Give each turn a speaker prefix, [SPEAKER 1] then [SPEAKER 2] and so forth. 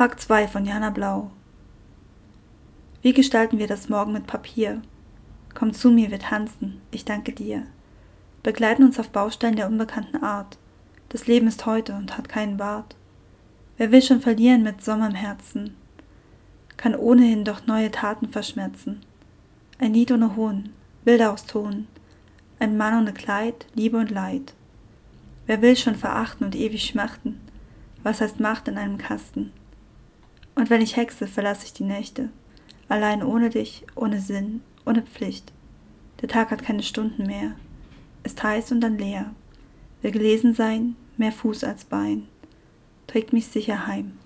[SPEAKER 1] Tag 2 von Jana Blau. Wie gestalten wir das morgen mit Papier? Komm zu mir, wir tanzen, ich danke dir. Begleiten uns auf Baustellen der unbekannten Art. Das Leben ist heute und hat keinen Bart. Wer will schon verlieren mit Sommer im Herzen? Kann ohnehin doch neue Taten verschmerzen. Ein Lied ohne Hohn, Bilder aus Ton, ein Mann ohne Kleid, Liebe und Leid. Wer will schon verachten und ewig schmachten? Was heißt Macht in einem Kasten? Und wenn ich hexe, verlasse ich die Nächte, allein ohne dich, ohne Sinn, ohne Pflicht. Der Tag hat keine Stunden mehr, ist heiß und dann leer. Will gelesen sein, mehr Fuß als Bein, trägt mich sicher heim.